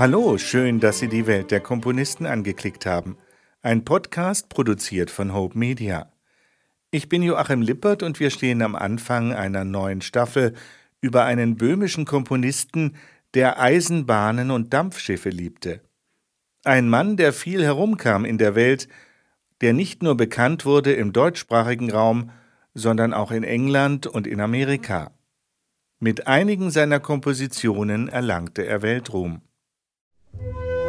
Hallo, schön, dass Sie die Welt der Komponisten angeklickt haben. Ein Podcast produziert von Hope Media. Ich bin Joachim Lippert und wir stehen am Anfang einer neuen Staffel über einen böhmischen Komponisten, der Eisenbahnen und Dampfschiffe liebte. Ein Mann, der viel herumkam in der Welt, der nicht nur bekannt wurde im deutschsprachigen Raum, sondern auch in England und in Amerika. Mit einigen seiner Kompositionen erlangte er Weltruhm. Thank you.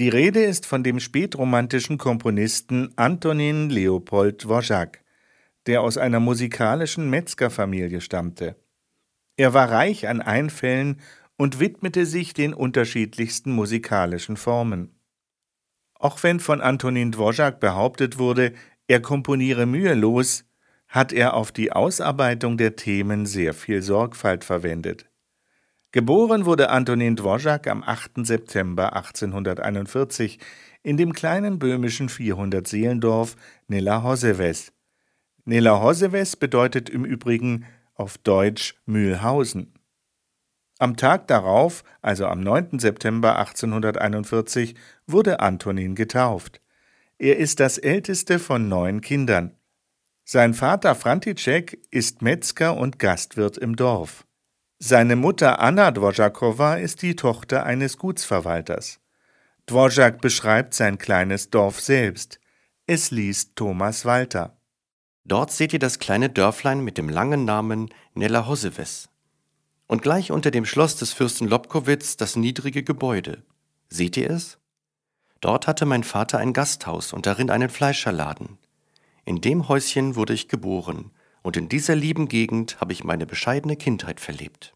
Die Rede ist von dem spätromantischen Komponisten Antonin Leopold Dvořák, der aus einer musikalischen Metzgerfamilie stammte. Er war reich an Einfällen und widmete sich den unterschiedlichsten musikalischen Formen. Auch wenn von Antonin Dvořák behauptet wurde, er komponiere mühelos, hat er auf die Ausarbeitung der Themen sehr viel Sorgfalt verwendet. Geboren wurde Antonin Dvořák am 8. September 1841 in dem kleinen böhmischen 400-Seelendorf Nella Hoseves. Nella Hoseves bedeutet im Übrigen auf Deutsch Mühlhausen. Am Tag darauf, also am 9. September 1841, wurde Antonin getauft. Er ist das älteste von neun Kindern. Sein Vater František ist Metzger und Gastwirt im Dorf. Seine Mutter Anna Dvořáková ist die Tochter eines Gutsverwalters. Dvořák beschreibt sein kleines Dorf selbst. Es liest Thomas Walter. Dort seht ihr das kleine Dörflein mit dem langen Namen Nella Hoseves. Und gleich unter dem Schloss des Fürsten Lobkowitz das niedrige Gebäude. Seht ihr es? Dort hatte mein Vater ein Gasthaus und darin einen Fleischerladen. In dem Häuschen wurde ich geboren und in dieser lieben Gegend habe ich meine bescheidene Kindheit verlebt.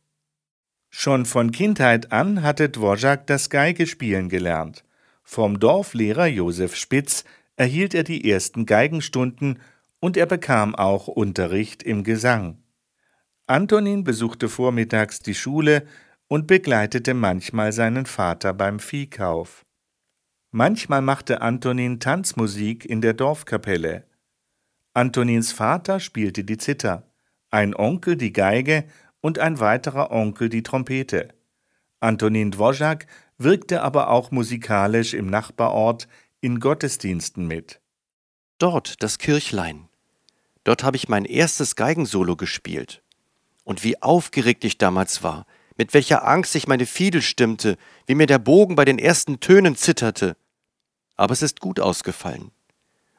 Schon von Kindheit an hatte Dvořák das Geigespielen gelernt. Vom Dorflehrer Josef Spitz erhielt er die ersten Geigenstunden und er bekam auch Unterricht im Gesang. Antonin besuchte vormittags die Schule und begleitete manchmal seinen Vater beim Viehkauf. Manchmal machte Antonin Tanzmusik in der Dorfkapelle. Antonins Vater spielte die Zither, ein Onkel die Geige und ein weiterer Onkel die Trompete. Antonin Dvořák wirkte aber auch musikalisch im Nachbarort in Gottesdiensten mit. Dort das Kirchlein. Dort habe ich mein erstes Geigensolo gespielt. Und wie aufgeregt ich damals war, mit welcher Angst ich meine Fiedel stimmte, wie mir der Bogen bei den ersten Tönen zitterte. Aber es ist gut ausgefallen.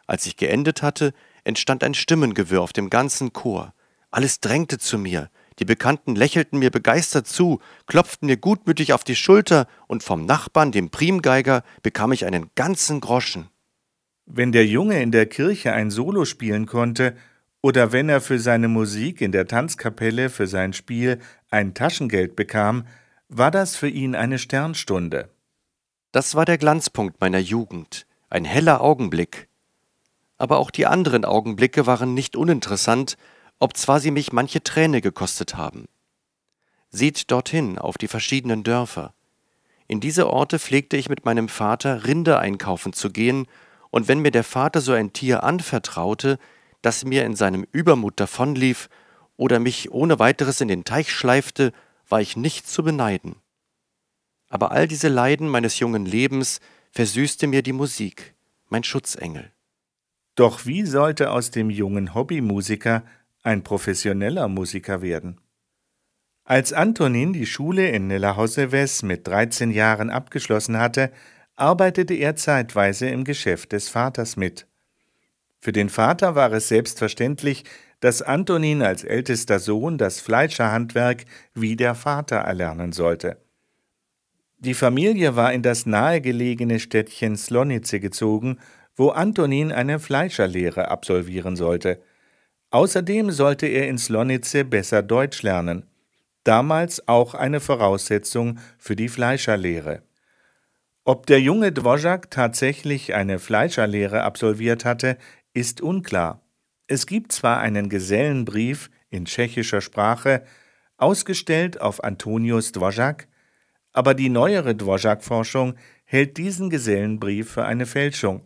Als ich geendet hatte, entstand ein Stimmengewirr auf dem ganzen Chor. Alles drängte zu mir. Die Bekannten lächelten mir begeistert zu, klopften mir gutmütig auf die Schulter, und vom Nachbarn, dem Primgeiger, bekam ich einen ganzen Groschen. Wenn der Junge in der Kirche ein Solo spielen konnte, oder wenn er für seine Musik in der Tanzkapelle für sein Spiel ein Taschengeld bekam, war das für ihn eine Sternstunde. Das war der Glanzpunkt meiner Jugend, ein heller Augenblick, aber auch die anderen Augenblicke waren nicht uninteressant, obzwar sie mich manche Träne gekostet haben. Seht dorthin auf die verschiedenen Dörfer. In diese Orte pflegte ich mit meinem Vater Rinder einkaufen zu gehen, und wenn mir der Vater so ein Tier anvertraute, das mir in seinem Übermut davonlief oder mich ohne weiteres in den Teich schleifte, war ich nicht zu beneiden. Aber all diese Leiden meines jungen Lebens versüßte mir die Musik, mein Schutzengel. Doch wie sollte aus dem jungen Hobbymusiker ein professioneller Musiker werden? Als Antonin die Schule in Nelahoseves mit 13 Jahren abgeschlossen hatte, arbeitete er zeitweise im Geschäft des Vaters mit. Für den Vater war es selbstverständlich, dass Antonin als ältester Sohn das Fleischerhandwerk wie der Vater erlernen sollte. Die Familie war in das nahegelegene Städtchen Slonice gezogen wo Antonin eine Fleischerlehre absolvieren sollte. Außerdem sollte er in Slonice besser Deutsch lernen. damals auch eine Voraussetzung für die Fleischerlehre. Ob der junge Dvořák tatsächlich eine Fleischerlehre absolviert hatte, ist unklar. Es gibt zwar einen Gesellenbrief in tschechischer Sprache, ausgestellt auf Antonius Dvořák, aber die neuere Dvořák-Forschung hält diesen Gesellenbrief für eine Fälschung.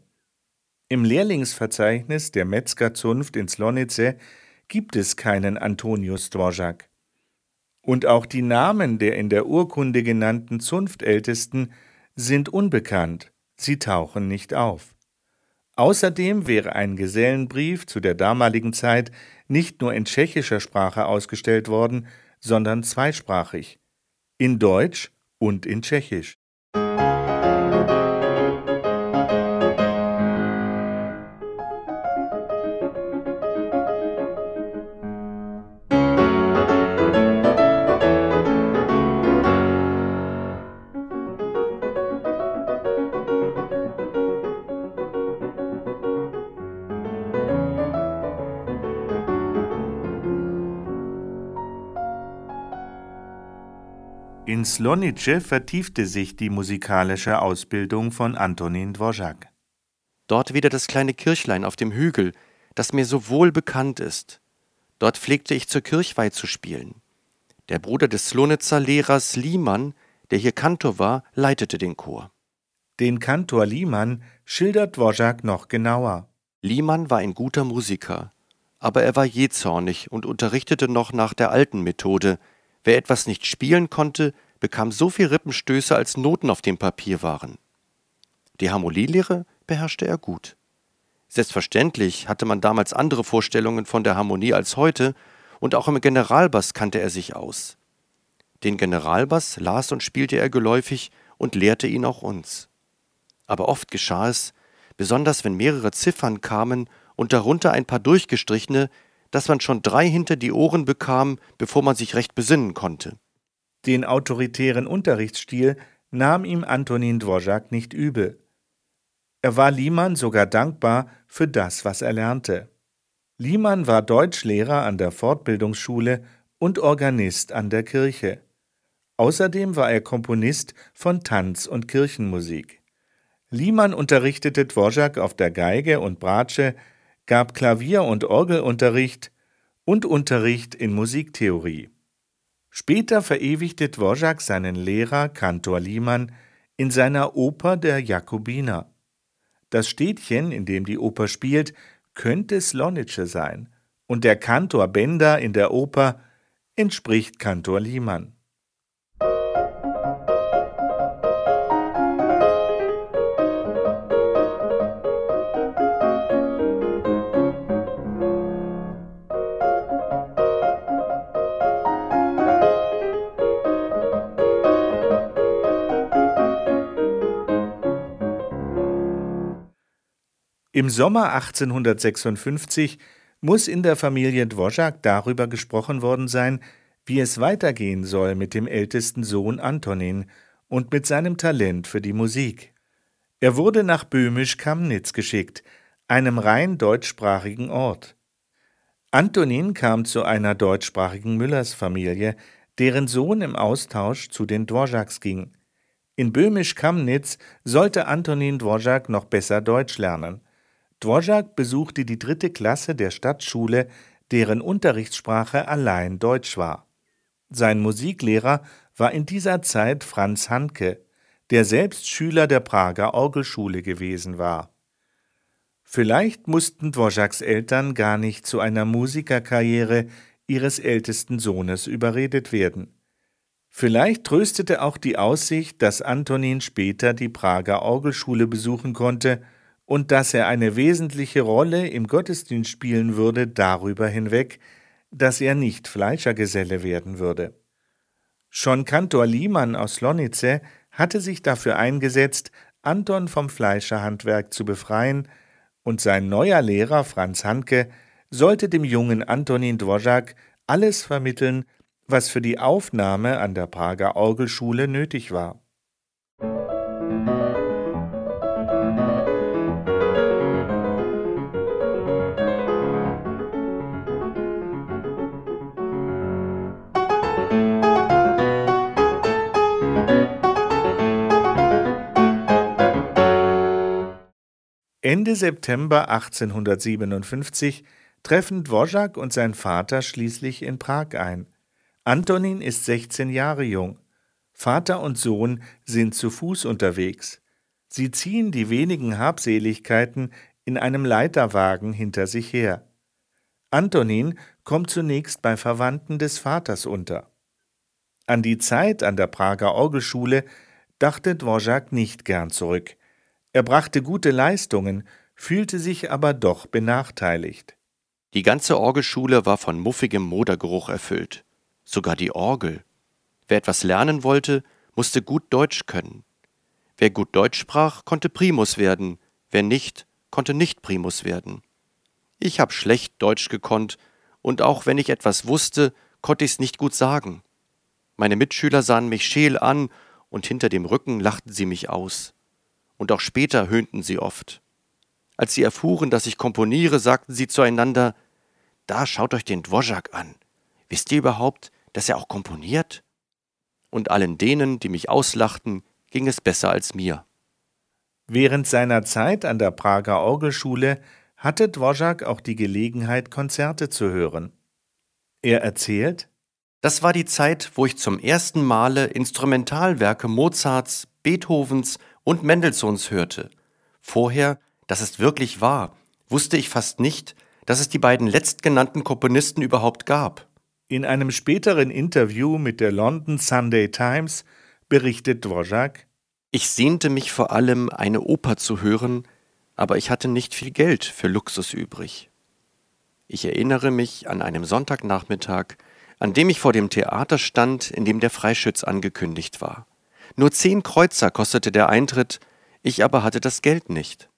Im Lehrlingsverzeichnis der Metzgerzunft in Slonice gibt es keinen Antonius Dvořák. Und auch die Namen der in der Urkunde genannten Zunftältesten sind unbekannt, sie tauchen nicht auf. Außerdem wäre ein Gesellenbrief zu der damaligen Zeit nicht nur in tschechischer Sprache ausgestellt worden, sondern zweisprachig, in Deutsch und in Tschechisch. Slonice vertiefte sich die musikalische Ausbildung von Antonin Dvořák. Dort wieder das kleine Kirchlein auf dem Hügel, das mir so wohl bekannt ist. Dort pflegte ich zur Kirchweih zu spielen. Der Bruder des Slonitzer Lehrers Liemann, der hier Kantor war, leitete den Chor. Den Kantor Liemann schildert Dvořák noch genauer. Liemann war ein guter Musiker, aber er war jähzornig und unterrichtete noch nach der alten Methode, Wer etwas nicht spielen konnte, bekam so viel Rippenstöße, als Noten auf dem Papier waren. Die Harmonielehre beherrschte er gut. Selbstverständlich hatte man damals andere Vorstellungen von der Harmonie als heute, und auch im Generalbass kannte er sich aus. Den Generalbass las und spielte er geläufig und lehrte ihn auch uns. Aber oft geschah es, besonders wenn mehrere Ziffern kamen und darunter ein paar durchgestrichene, dass man schon drei hinter die Ohren bekam, bevor man sich recht besinnen konnte. Den autoritären Unterrichtsstil nahm ihm Antonin Dvořák nicht übel. Er war Liemann sogar dankbar für das, was er lernte. Liemann war Deutschlehrer an der Fortbildungsschule und Organist an der Kirche. Außerdem war er Komponist von Tanz- und Kirchenmusik. Liemann unterrichtete Dvořák auf der Geige und Bratsche, gab Klavier- und Orgelunterricht und Unterricht in Musiktheorie. Später verewigte Dvořák seinen Lehrer Kantor Liemann in seiner Oper der Jakobiner. Das Städtchen, in dem die Oper spielt, könnte Slonice sein, und der Kantor Bender in der Oper entspricht Kantor Liemann. Im Sommer 1856 muss in der Familie Dvořák darüber gesprochen worden sein, wie es weitergehen soll mit dem ältesten Sohn Antonin und mit seinem Talent für die Musik. Er wurde nach Böhmisch-Kamnitz geschickt, einem rein deutschsprachigen Ort. Antonin kam zu einer deutschsprachigen Müllersfamilie, deren Sohn im Austausch zu den Dvořáks ging. In Böhmisch-Kamnitz sollte Antonin Dvořák noch besser Deutsch lernen. Dvořák besuchte die dritte Klasse der Stadtschule, deren Unterrichtssprache allein Deutsch war. Sein Musiklehrer war in dieser Zeit Franz Hanke, der selbst Schüler der Prager Orgelschule gewesen war. Vielleicht mussten Dvořáks Eltern gar nicht zu einer Musikerkarriere ihres ältesten Sohnes überredet werden. Vielleicht tröstete auch die Aussicht, dass Antonin später die Prager Orgelschule besuchen konnte und dass er eine wesentliche Rolle im Gottesdienst spielen würde darüber hinweg, dass er nicht Fleischergeselle werden würde. Schon Kantor Liemann aus Lonice hatte sich dafür eingesetzt, Anton vom Fleischerhandwerk zu befreien, und sein neuer Lehrer Franz Hanke sollte dem jungen Antonin Dvořák alles vermitteln, was für die Aufnahme an der Prager Orgelschule nötig war. Ende September 1857 treffen Dvořák und sein Vater schließlich in Prag ein. Antonin ist 16 Jahre jung. Vater und Sohn sind zu Fuß unterwegs. Sie ziehen die wenigen Habseligkeiten in einem Leiterwagen hinter sich her. Antonin kommt zunächst bei Verwandten des Vaters unter. An die Zeit an der Prager Orgelschule dachte Dvořák nicht gern zurück. Er brachte gute Leistungen, fühlte sich aber doch benachteiligt. Die ganze Orgelschule war von muffigem Modergeruch erfüllt. Sogar die Orgel. Wer etwas lernen wollte, musste gut Deutsch können. Wer gut Deutsch sprach, konnte Primus werden, wer nicht, konnte nicht Primus werden. Ich hab schlecht Deutsch gekonnt, und auch wenn ich etwas wusste, konnte ich's nicht gut sagen. Meine Mitschüler sahen mich scheel an, und hinter dem Rücken lachten sie mich aus. Und auch später höhnten sie oft. Als sie erfuhren, dass ich komponiere, sagten sie zueinander, da schaut euch den Dvořák an. Wisst ihr überhaupt, dass er auch komponiert? Und allen denen, die mich auslachten, ging es besser als mir. Während seiner Zeit an der Prager Orgelschule hatte Dvořák auch die Gelegenheit, Konzerte zu hören. Er erzählt, das war die Zeit, wo ich zum ersten Male Instrumentalwerke Mozarts, Beethovens und Mendelssohns hörte. Vorher, das ist wirklich wahr, wusste ich fast nicht, dass es die beiden letztgenannten Komponisten überhaupt gab. In einem späteren Interview mit der London Sunday Times berichtet Dvořák, ich sehnte mich vor allem, eine Oper zu hören, aber ich hatte nicht viel Geld für Luxus übrig. Ich erinnere mich an einem Sonntagnachmittag, an dem ich vor dem Theater stand, in dem der Freischütz angekündigt war. Nur zehn Kreuzer kostete der Eintritt, ich aber hatte das Geld nicht.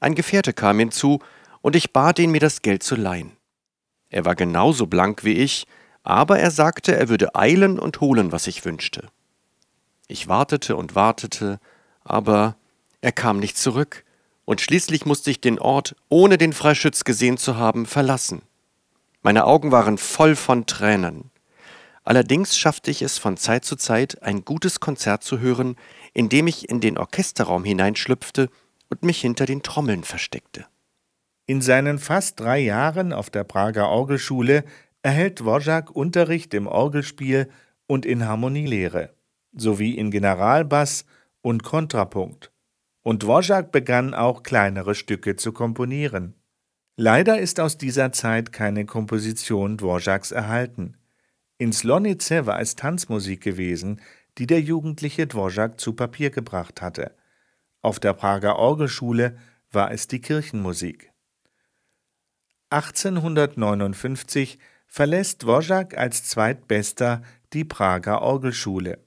Ein Gefährte kam hinzu, und ich bat ihn, mir das Geld zu leihen. Er war genauso blank wie ich, aber er sagte, er würde eilen und holen, was ich wünschte. Ich wartete und wartete, aber er kam nicht zurück, und schließlich musste ich den Ort, ohne den Freischütz gesehen zu haben, verlassen. Meine Augen waren voll von Tränen. Allerdings schaffte ich es von Zeit zu Zeit, ein gutes Konzert zu hören, indem ich in den Orchesterraum hineinschlüpfte und mich hinter den Trommeln versteckte. In seinen fast drei Jahren auf der Prager Orgelschule erhält Dvořák Unterricht im Orgelspiel und in Harmonielehre sowie in Generalbass und Kontrapunkt. Und Dvořák begann auch kleinere Stücke zu komponieren. Leider ist aus dieser Zeit keine Komposition Dvořáks erhalten. In Slonice war es Tanzmusik gewesen, die der jugendliche Dvořák zu Papier gebracht hatte. Auf der Prager Orgelschule war es die Kirchenmusik. 1859 verlässt Dvořák als Zweitbester die Prager Orgelschule.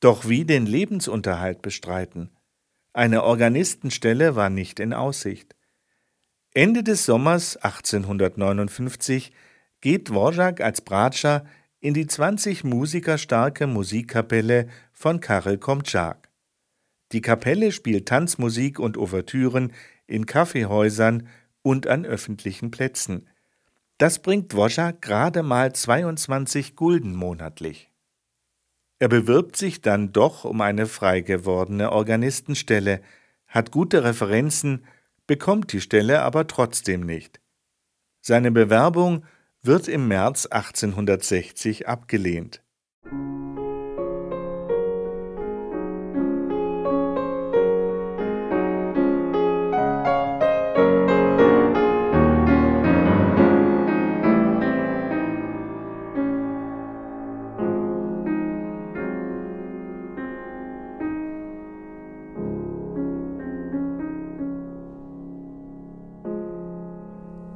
Doch wie den Lebensunterhalt bestreiten? Eine Organistenstelle war nicht in Aussicht. Ende des Sommers 1859 geht Dvořák als Bratscher in die 20 Musiker starke Musikkapelle von Karel Komczak. Die Kapelle spielt Tanzmusik und Ouvertüren in Kaffeehäusern und an öffentlichen Plätzen. Das bringt Dvořák gerade mal 22 Gulden monatlich. Er bewirbt sich dann doch um eine frei gewordene Organistenstelle, hat gute Referenzen, bekommt die Stelle aber trotzdem nicht. Seine Bewerbung wird im März 1860 abgelehnt.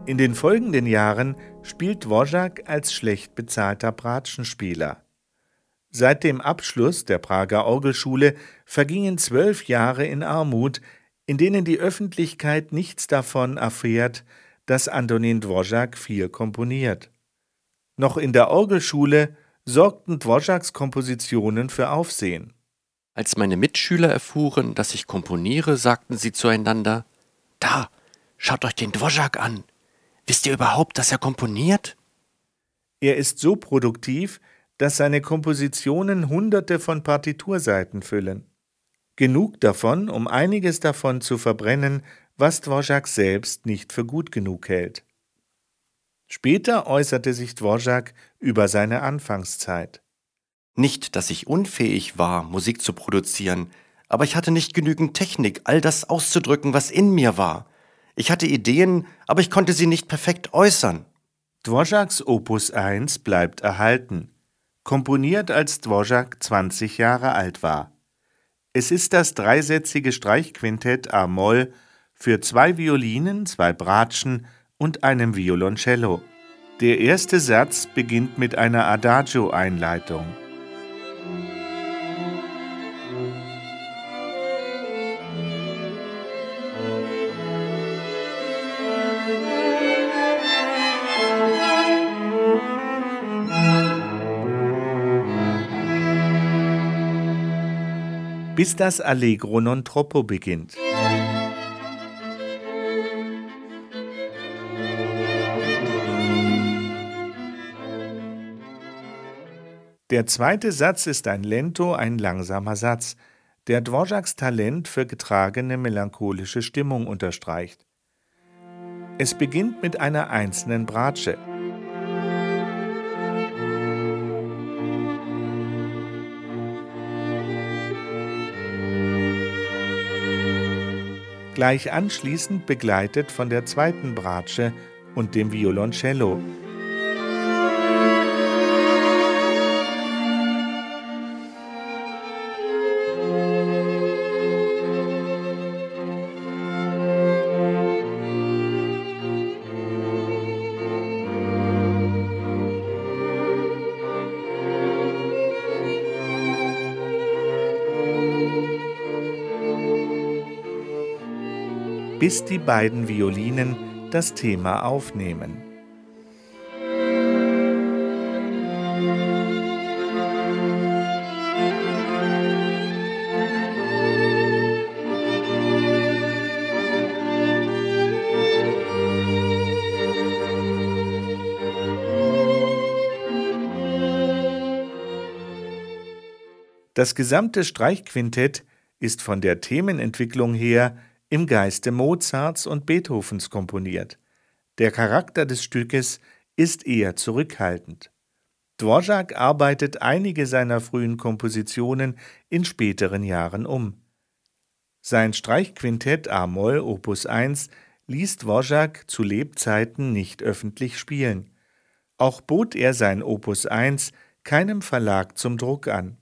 In den folgenden Jahren spielt Dvořák als schlecht bezahlter Bratschenspieler. Seit dem Abschluss der Prager Orgelschule vergingen zwölf Jahre in Armut, in denen die Öffentlichkeit nichts davon erfährt, dass Antonin Dvořák viel komponiert. Noch in der Orgelschule sorgten Dvořáks Kompositionen für Aufsehen. Als meine Mitschüler erfuhren, dass ich komponiere, sagten sie zueinander: Da, schaut euch den Dvořák an. Wisst ihr überhaupt, dass er komponiert? Er ist so produktiv, dass seine Kompositionen Hunderte von Partiturseiten füllen. Genug davon, um einiges davon zu verbrennen, was Dvorak selbst nicht für gut genug hält. Später äußerte sich Dvorak über seine Anfangszeit. Nicht, dass ich unfähig war, Musik zu produzieren, aber ich hatte nicht genügend Technik, all das auszudrücken, was in mir war. Ich hatte Ideen, aber ich konnte sie nicht perfekt äußern. Dvoraks Opus 1 bleibt erhalten, komponiert als Dvorak 20 Jahre alt war. Es ist das dreisätzige Streichquintett A-Moll für zwei Violinen, zwei Bratschen und einem Violoncello. Der erste Satz beginnt mit einer Adagio-Einleitung. Bis das Allegro non troppo beginnt. Der zweite Satz ist ein Lento, ein langsamer Satz, der Dvoraks Talent für getragene melancholische Stimmung unterstreicht. Es beginnt mit einer einzelnen Bratsche. Gleich anschließend begleitet von der zweiten Bratsche und dem Violoncello. Bis die beiden Violinen das Thema aufnehmen. Das gesamte Streichquintett ist von der Themenentwicklung her im Geiste Mozarts und Beethovens komponiert. Der Charakter des Stückes ist eher zurückhaltend. Dvorak arbeitet einige seiner frühen Kompositionen in späteren Jahren um. Sein Streichquintett A-Moll Opus 1 ließ Dvorak zu Lebzeiten nicht öffentlich spielen. Auch bot er sein Opus 1 keinem Verlag zum Druck an.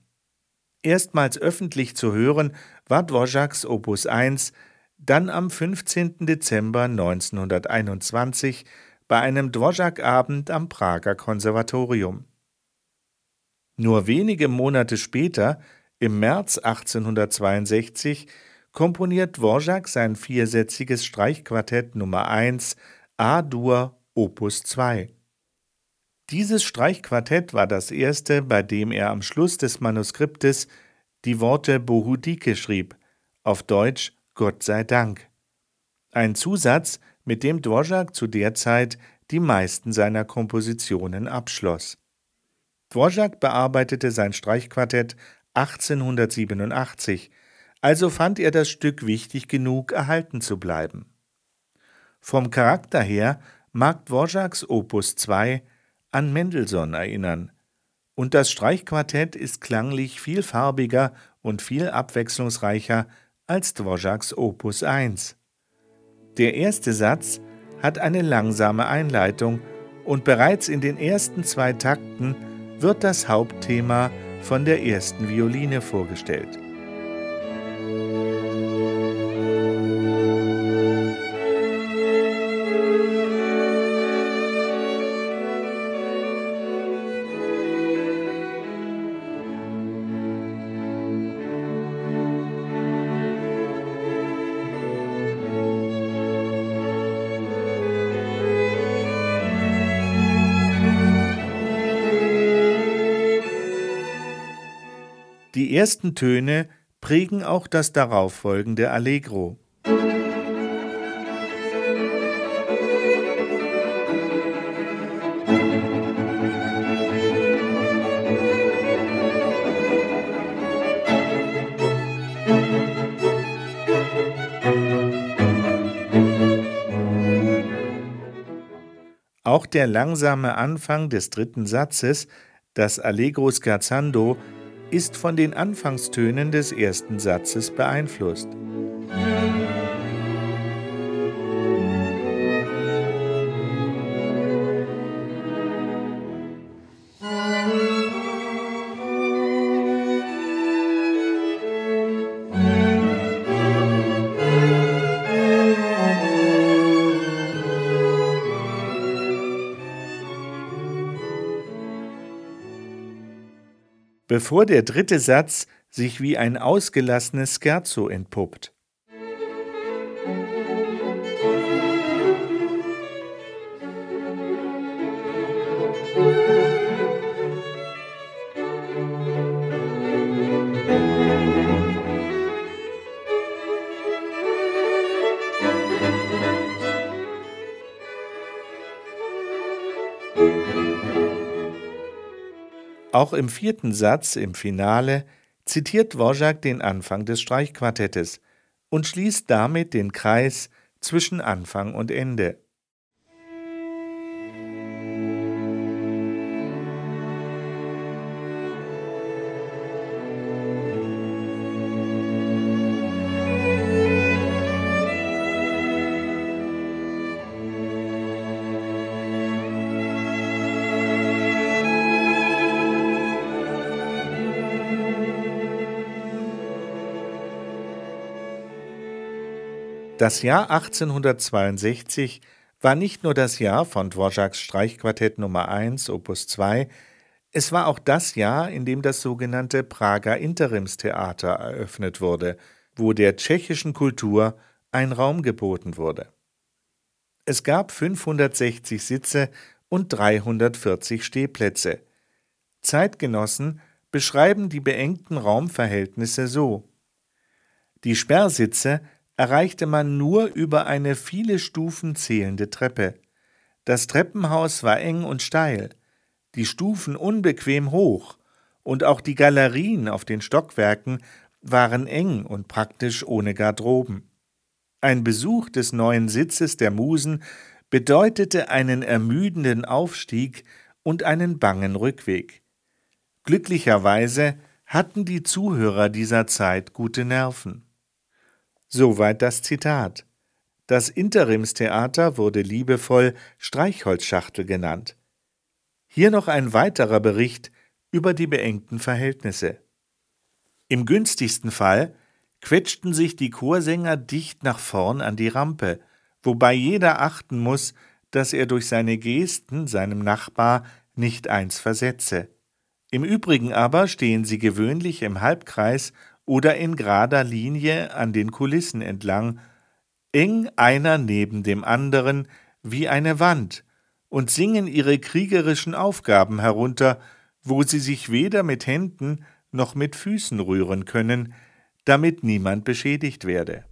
Erstmals öffentlich zu hören war Dvoraks Opus 1 dann am 15. Dezember 1921 bei einem Dvorak-Abend am Prager Konservatorium. Nur wenige Monate später, im März 1862, komponiert Dvorak sein viersätziges Streichquartett Nummer 1 A-Dur Opus 2. Dieses Streichquartett war das erste, bei dem er am Schluss des Manuskriptes die Worte Bohudike schrieb, auf Deutsch Gott sei Dank. Ein Zusatz, mit dem Dvorak zu der Zeit die meisten seiner Kompositionen abschloss. Dvorak bearbeitete sein Streichquartett 1887, also fand er das Stück wichtig genug, erhalten zu bleiben. Vom Charakter her mag Dvoraks Opus 2 an Mendelssohn erinnern, und das Streichquartett ist klanglich viel farbiger und viel abwechslungsreicher als Dvoraks Opus 1. Der erste Satz hat eine langsame Einleitung und bereits in den ersten zwei Takten wird das Hauptthema von der ersten Violine vorgestellt. Die ersten Töne prägen auch das darauffolgende Allegro. Auch der langsame Anfang des dritten Satzes, das Allegro scherzando, ist von den Anfangstönen des ersten Satzes beeinflusst. Bevor der dritte Satz sich wie ein ausgelassenes Scherzo entpuppt. Auch im vierten Satz im Finale zitiert Dvorak den Anfang des Streichquartettes und schließt damit den Kreis zwischen Anfang und Ende. Das Jahr 1862 war nicht nur das Jahr von Dvoraks Streichquartett Nummer 1, Opus 2, es war auch das Jahr, in dem das sogenannte Prager Interimstheater eröffnet wurde, wo der tschechischen Kultur ein Raum geboten wurde. Es gab 560 Sitze und 340 Stehplätze. Zeitgenossen beschreiben die beengten Raumverhältnisse so. Die Sperrsitze erreichte man nur über eine viele Stufen zählende Treppe. Das Treppenhaus war eng und steil, die Stufen unbequem hoch, und auch die Galerien auf den Stockwerken waren eng und praktisch ohne Garderoben. Ein Besuch des neuen Sitzes der Musen bedeutete einen ermüdenden Aufstieg und einen bangen Rückweg. Glücklicherweise hatten die Zuhörer dieser Zeit gute Nerven. Soweit das Zitat. Das Interimstheater wurde liebevoll Streichholzschachtel genannt. Hier noch ein weiterer Bericht über die beengten Verhältnisse. Im günstigsten Fall quetschten sich die Chorsänger dicht nach vorn an die Rampe, wobei jeder achten muss, dass er durch seine Gesten seinem Nachbar nicht eins versetze. Im Übrigen aber stehen sie gewöhnlich im Halbkreis oder in gerader Linie an den Kulissen entlang, eng einer neben dem anderen wie eine Wand, und singen ihre kriegerischen Aufgaben herunter, wo sie sich weder mit Händen noch mit Füßen rühren können, damit niemand beschädigt werde.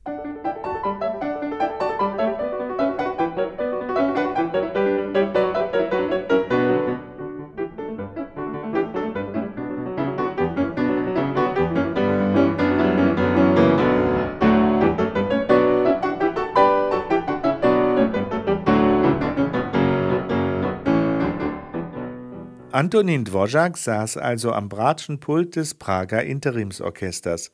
Antonin Dvořák saß also am Bratschenpult des Prager Interimsorchesters.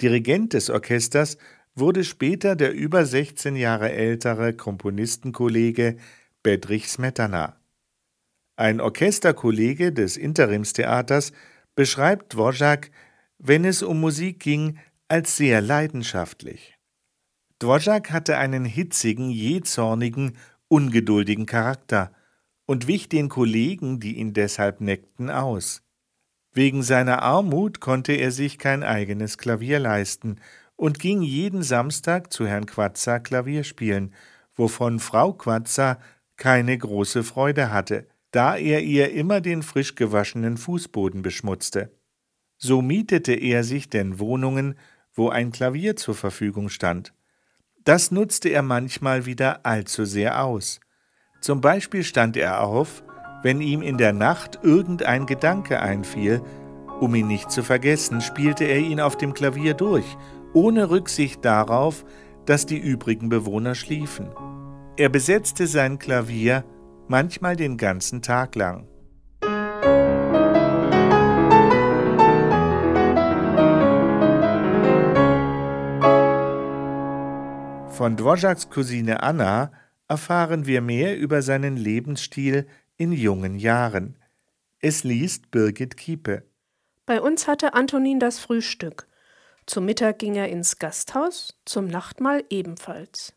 Dirigent des Orchesters wurde später der über 16 Jahre ältere Komponistenkollege Bedrich Smetana. Ein Orchesterkollege des Interimstheaters beschreibt Dvořák, wenn es um Musik ging, als sehr leidenschaftlich. Dvořák hatte einen hitzigen, jähzornigen, ungeduldigen Charakter – und wich den Kollegen, die ihn deshalb neckten, aus. Wegen seiner Armut konnte er sich kein eigenes Klavier leisten und ging jeden Samstag zu Herrn Quatzer Klavier spielen, wovon Frau Quatzer keine große Freude hatte, da er ihr immer den frisch gewaschenen Fußboden beschmutzte. So mietete er sich denn Wohnungen, wo ein Klavier zur Verfügung stand. Das nutzte er manchmal wieder allzu sehr aus. Zum Beispiel stand er auf, wenn ihm in der Nacht irgendein Gedanke einfiel, um ihn nicht zu vergessen, spielte er ihn auf dem Klavier durch, ohne Rücksicht darauf, dass die übrigen Bewohner schliefen. Er besetzte sein Klavier manchmal den ganzen Tag lang. Von Dvořáks Cousine Anna erfahren wir mehr über seinen Lebensstil in jungen Jahren. Es liest Birgit Kiepe. Bei uns hatte Antonin das Frühstück. Zum Mittag ging er ins Gasthaus, zum Nachtmahl ebenfalls.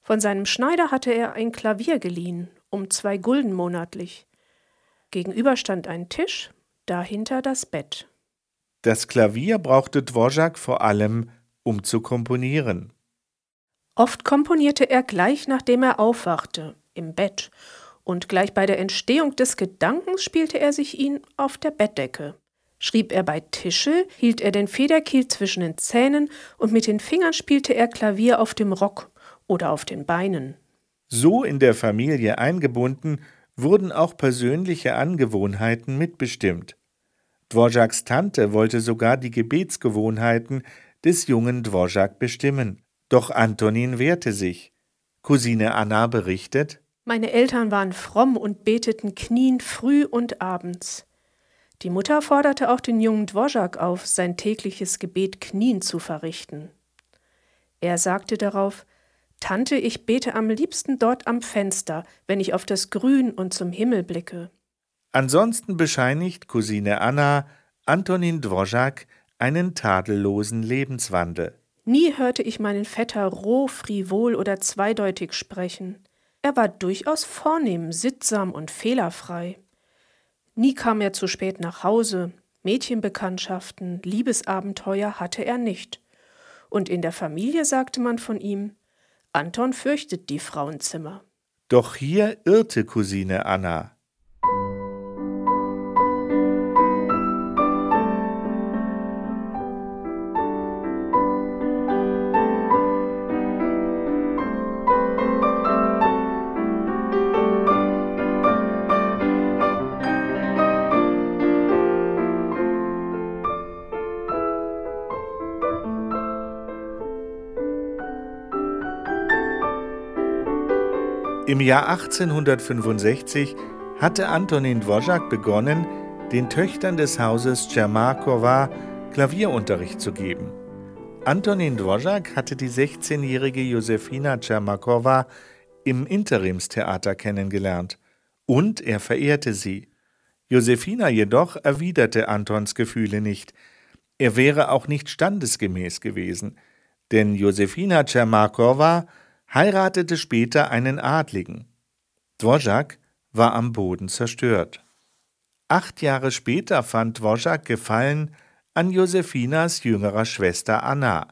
Von seinem Schneider hatte er ein Klavier geliehen, um zwei Gulden monatlich. Gegenüber stand ein Tisch, dahinter das Bett. Das Klavier brauchte Dvořák vor allem, um zu komponieren. Oft komponierte er gleich nachdem er aufwachte, im Bett, und gleich bei der Entstehung des Gedankens spielte er sich ihn auf der Bettdecke. Schrieb er bei Tische, hielt er den Federkiel zwischen den Zähnen und mit den Fingern spielte er Klavier auf dem Rock oder auf den Beinen. So in der Familie eingebunden, wurden auch persönliche Angewohnheiten mitbestimmt. Dvořáks Tante wollte sogar die Gebetsgewohnheiten des jungen Dvořák bestimmen. Doch Antonin wehrte sich. Cousine Anna berichtet: Meine Eltern waren fromm und beteten knien früh und abends. Die Mutter forderte auch den jungen Dvořák auf, sein tägliches Gebet knien zu verrichten. Er sagte darauf: Tante, ich bete am liebsten dort am Fenster, wenn ich auf das Grün und zum Himmel blicke. Ansonsten bescheinigt Cousine Anna Antonin Dvořák einen tadellosen Lebenswandel. Nie hörte ich meinen Vetter roh, frivol oder zweideutig sprechen. Er war durchaus vornehm, sittsam und fehlerfrei. Nie kam er zu spät nach Hause, Mädchenbekanntschaften, Liebesabenteuer hatte er nicht. Und in der Familie sagte man von ihm, Anton fürchtet die Frauenzimmer. Doch hier irrte Cousine Anna. Im Jahr 1865 hatte Antonin Dvořák begonnen, den Töchtern des Hauses Čermáková Klavierunterricht zu geben. Antonin Dvořák hatte die 16-jährige Josefina Čermáková im Interimstheater kennengelernt und er verehrte sie. Josefina jedoch erwiderte Antons Gefühle nicht. Er wäre auch nicht standesgemäß gewesen, denn Josefina Čermáková heiratete später einen Adligen. Dvořák war am Boden zerstört. Acht Jahre später fand Dvořák Gefallen an Josefinas jüngerer Schwester Anna.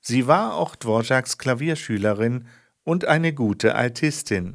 Sie war auch Dvořáks Klavierschülerin und eine gute Altistin.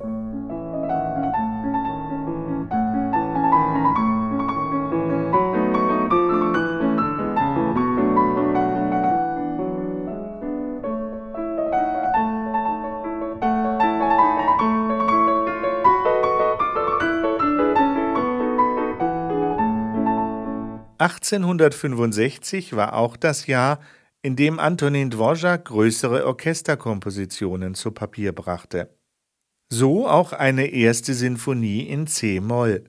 1865 war auch das Jahr, in dem Antonin Dvořák größere Orchesterkompositionen zu Papier brachte. So auch eine erste Sinfonie in C-Moll.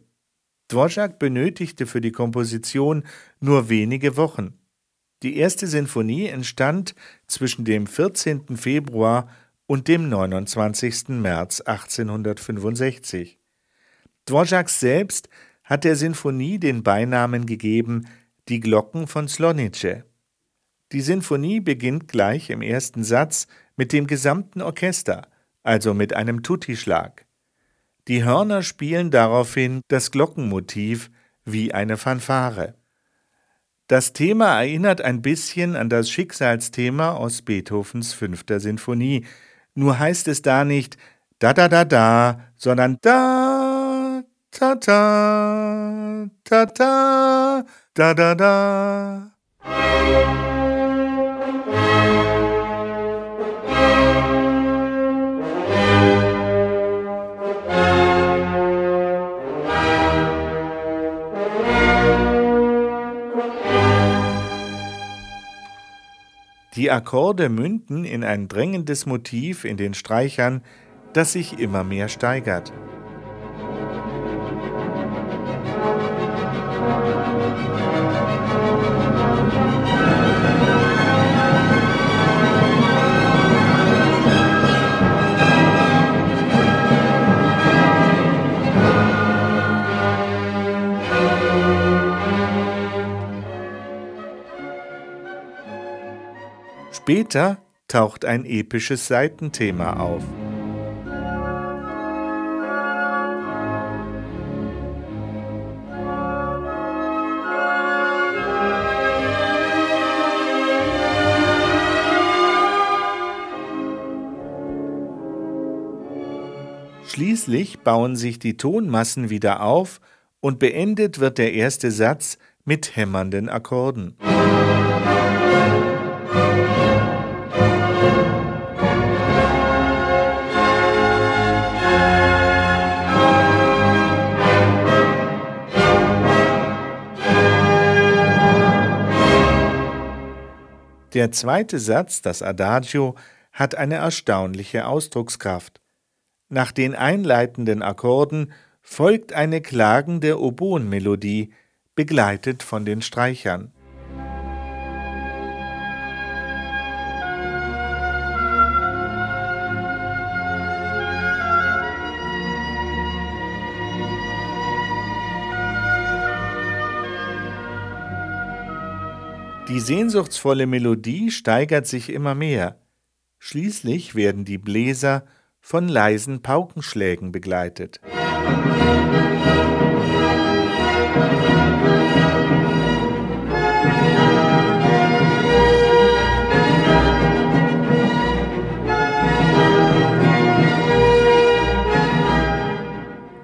Dvořák benötigte für die Komposition nur wenige Wochen. Die erste Sinfonie entstand zwischen dem 14. Februar und dem 29. März 1865. Dvořák selbst hat der Sinfonie den Beinamen gegeben Die Glocken von Slonice. Die Sinfonie beginnt gleich im ersten Satz mit dem gesamten Orchester, also mit einem Tutti-Schlag. Die Hörner spielen daraufhin das Glockenmotiv wie eine Fanfare. Das Thema erinnert ein bisschen an das Schicksalsthema aus Beethovens fünfter Sinfonie, nur heißt es da nicht da da da da, sondern da ta ta ta ta da da da. Die Akkorde münden in ein drängendes Motiv in den Streichern, das sich immer mehr steigert. Später taucht ein episches Seitenthema auf. Schließlich bauen sich die Tonmassen wieder auf und beendet wird der erste Satz mit hämmernden Akkorden. Der zweite Satz, das Adagio, hat eine erstaunliche Ausdruckskraft. Nach den einleitenden Akkorden folgt eine klagende Oboenmelodie, begleitet von den Streichern. Die sehnsuchtsvolle Melodie steigert sich immer mehr. Schließlich werden die Bläser von leisen Paukenschlägen begleitet.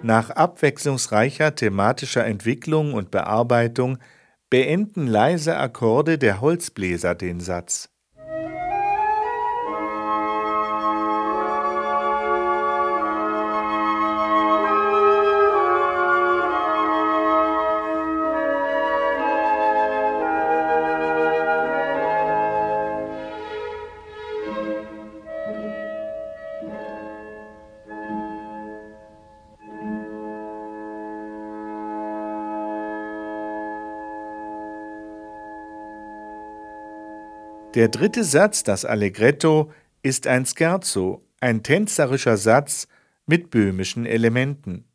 Nach abwechslungsreicher thematischer Entwicklung und Bearbeitung beenden leise Akkorde der Holzbläser den Satz. Der dritte Satz, das Allegretto, ist ein Scherzo, ein tänzerischer Satz mit böhmischen Elementen.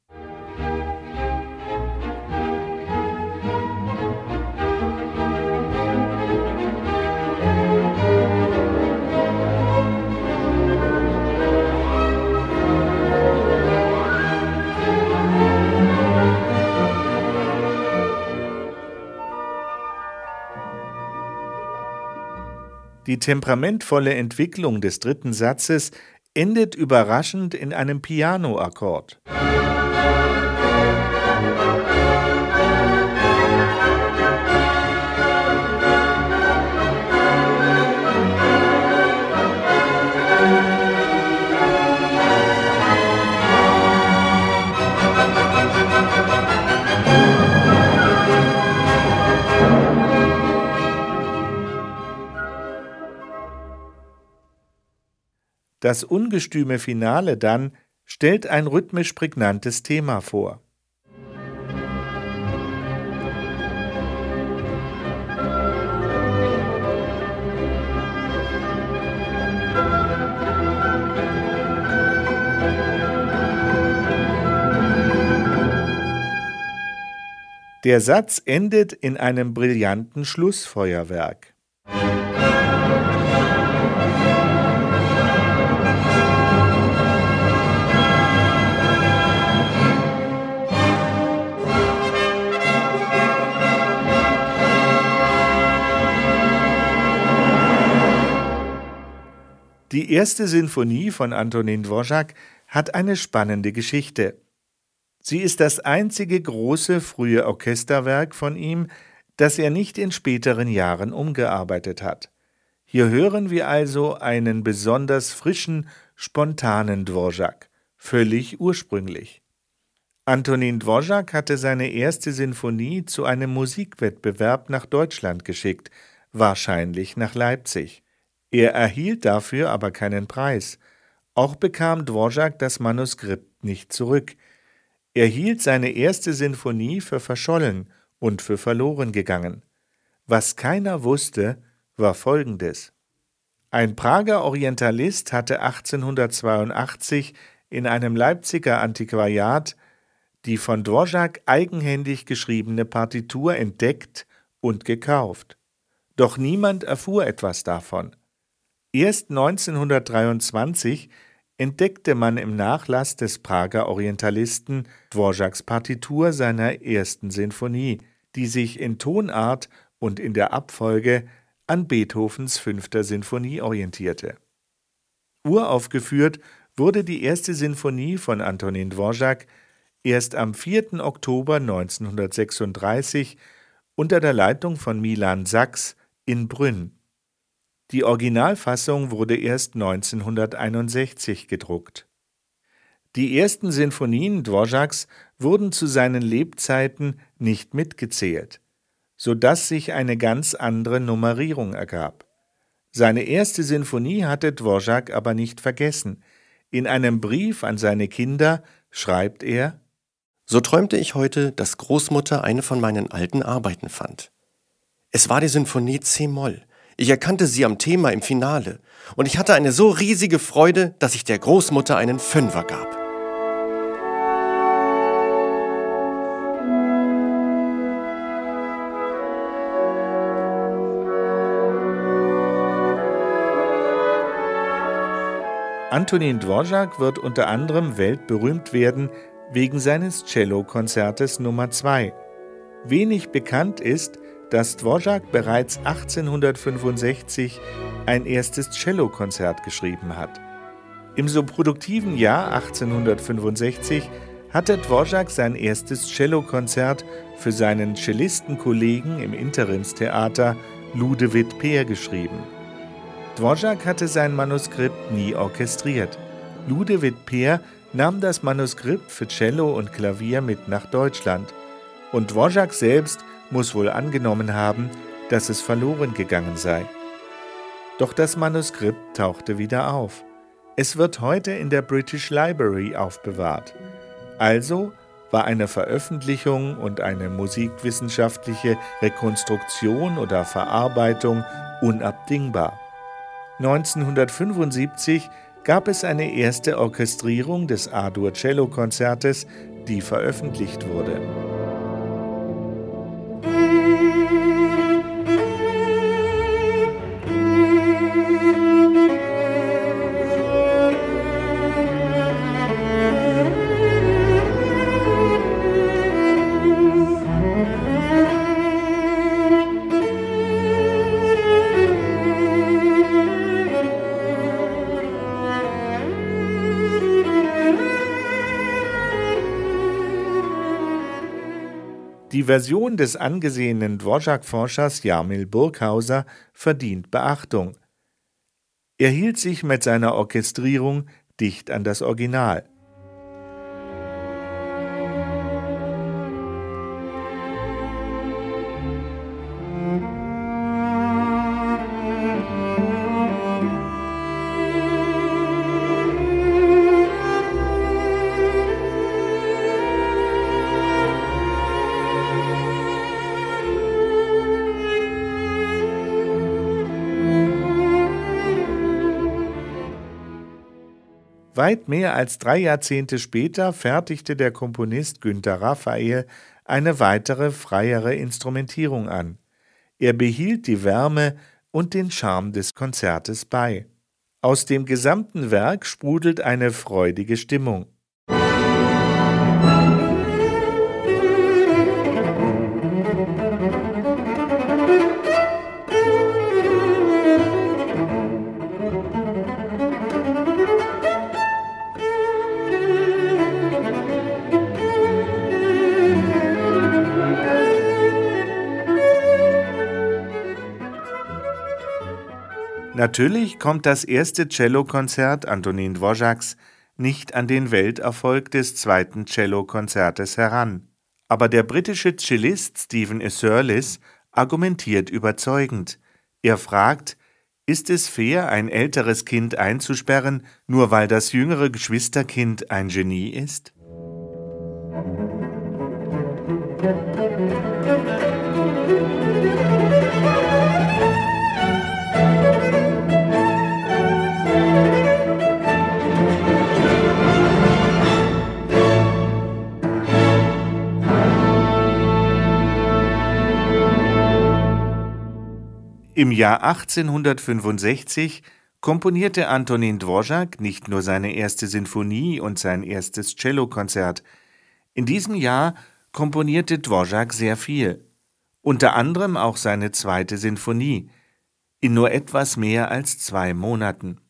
Die temperamentvolle Entwicklung des dritten Satzes endet überraschend in einem Pianoakkord. Das ungestüme Finale dann stellt ein rhythmisch prägnantes Thema vor. Der Satz endet in einem brillanten Schlussfeuerwerk. Die erste Sinfonie von Antonin Dvorak hat eine spannende Geschichte. Sie ist das einzige große frühe Orchesterwerk von ihm, das er nicht in späteren Jahren umgearbeitet hat. Hier hören wir also einen besonders frischen, spontanen Dvorak, völlig ursprünglich. Antonin Dvorak hatte seine erste Sinfonie zu einem Musikwettbewerb nach Deutschland geschickt, wahrscheinlich nach Leipzig. Er erhielt dafür aber keinen Preis. Auch bekam Dvorak das Manuskript nicht zurück. Er hielt seine erste Sinfonie für verschollen und für verloren gegangen. Was keiner wusste, war folgendes. Ein Prager Orientalist hatte 1882 in einem Leipziger Antiquariat die von Dvorak eigenhändig geschriebene Partitur entdeckt und gekauft. Doch niemand erfuhr etwas davon. Erst 1923 entdeckte man im Nachlass des Prager Orientalisten Dvořáks Partitur seiner ersten Sinfonie, die sich in Tonart und in der Abfolge an Beethovens fünfter Sinfonie orientierte. Uraufgeführt wurde die erste Sinfonie von Antonin Dvořák erst am 4. Oktober 1936 unter der Leitung von Milan Sachs in Brünn. Die Originalfassung wurde erst 1961 gedruckt. Die ersten Sinfonien Dvořáks wurden zu seinen Lebzeiten nicht mitgezählt, so dass sich eine ganz andere Nummerierung ergab. Seine erste Sinfonie hatte Dvořák aber nicht vergessen. In einem Brief an seine Kinder schreibt er So träumte ich heute, dass Großmutter eine von meinen alten Arbeiten fand. Es war die Sinfonie C-Moll. Ich erkannte sie am Thema im Finale und ich hatte eine so riesige Freude, dass ich der Großmutter einen Fünfer gab. Antonin Dvořák wird unter anderem weltberühmt werden wegen seines Cellokonzertes Nummer 2. Wenig bekannt ist, dass Dvořák bereits 1865 ein erstes Cellokonzert geschrieben hat. Im so produktiven Jahr 1865 hatte Dvořák sein erstes Cellokonzert für seinen Cellistenkollegen im Interimstheater Ludewit Peer geschrieben. Dvořák hatte sein Manuskript nie orchestriert. Ludewit Peer nahm das Manuskript für Cello und Klavier mit nach Deutschland und Dvořák selbst muss wohl angenommen haben, dass es verloren gegangen sei. Doch das Manuskript tauchte wieder auf. Es wird heute in der British Library aufbewahrt. Also war eine Veröffentlichung und eine musikwissenschaftliche Rekonstruktion oder Verarbeitung unabdingbar. 1975 gab es eine erste Orchestrierung des A-Dur-Cello-Konzertes, die veröffentlicht wurde. Die Version des angesehenen Dvořák-Forschers Jarmil Burghauser verdient Beachtung. Er hielt sich mit seiner Orchestrierung dicht an das Original. Weit mehr als drei Jahrzehnte später fertigte der Komponist Günter Raphael eine weitere, freiere Instrumentierung an. Er behielt die Wärme und den Charme des Konzertes bei. Aus dem gesamten Werk sprudelt eine freudige Stimmung. Natürlich kommt das erste Cellokonzert Antonin Dvořáks nicht an den Welterfolg des zweiten Cellokonzertes heran. Aber der britische Cellist Stephen Eserlis argumentiert überzeugend. Er fragt, ist es fair, ein älteres Kind einzusperren, nur weil das jüngere Geschwisterkind ein Genie ist? Im Jahr 1865 komponierte Antonin Dvorak nicht nur seine erste Sinfonie und sein erstes Cellokonzert. In diesem Jahr komponierte Dvorak sehr viel, unter anderem auch seine zweite Sinfonie, in nur etwas mehr als zwei Monaten.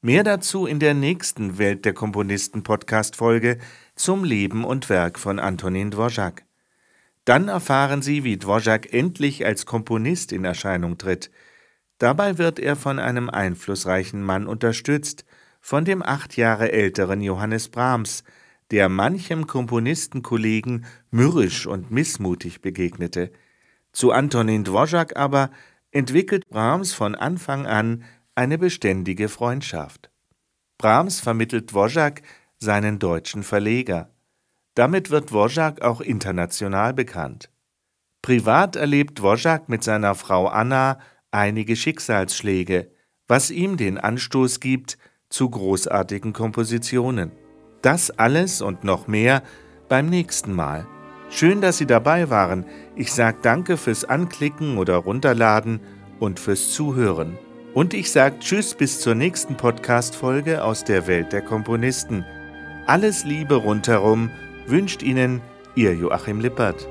Mehr dazu in der nächsten Welt der Komponisten Podcast-Folge zum Leben und Werk von Antonin Dvorak. Dann erfahren Sie, wie Dvorak endlich als Komponist in Erscheinung tritt. Dabei wird er von einem einflussreichen Mann unterstützt, von dem acht Jahre älteren Johannes Brahms, der manchem Komponistenkollegen mürrisch und missmutig begegnete. Zu Antonin Dvorak aber entwickelt Brahms von Anfang an eine beständige Freundschaft. Brahms vermittelt Dvorak seinen deutschen Verleger. Damit wird Dvorak auch international bekannt. Privat erlebt Dvorak mit seiner Frau Anna einige Schicksalsschläge, was ihm den Anstoß gibt zu großartigen Kompositionen. Das alles und noch mehr beim nächsten Mal. Schön, dass Sie dabei waren. Ich sage danke fürs Anklicken oder Runterladen und fürs Zuhören. Und ich sage Tschüss bis zur nächsten Podcast-Folge aus der Welt der Komponisten. Alles Liebe rundherum wünscht Ihnen Ihr Joachim Lippert.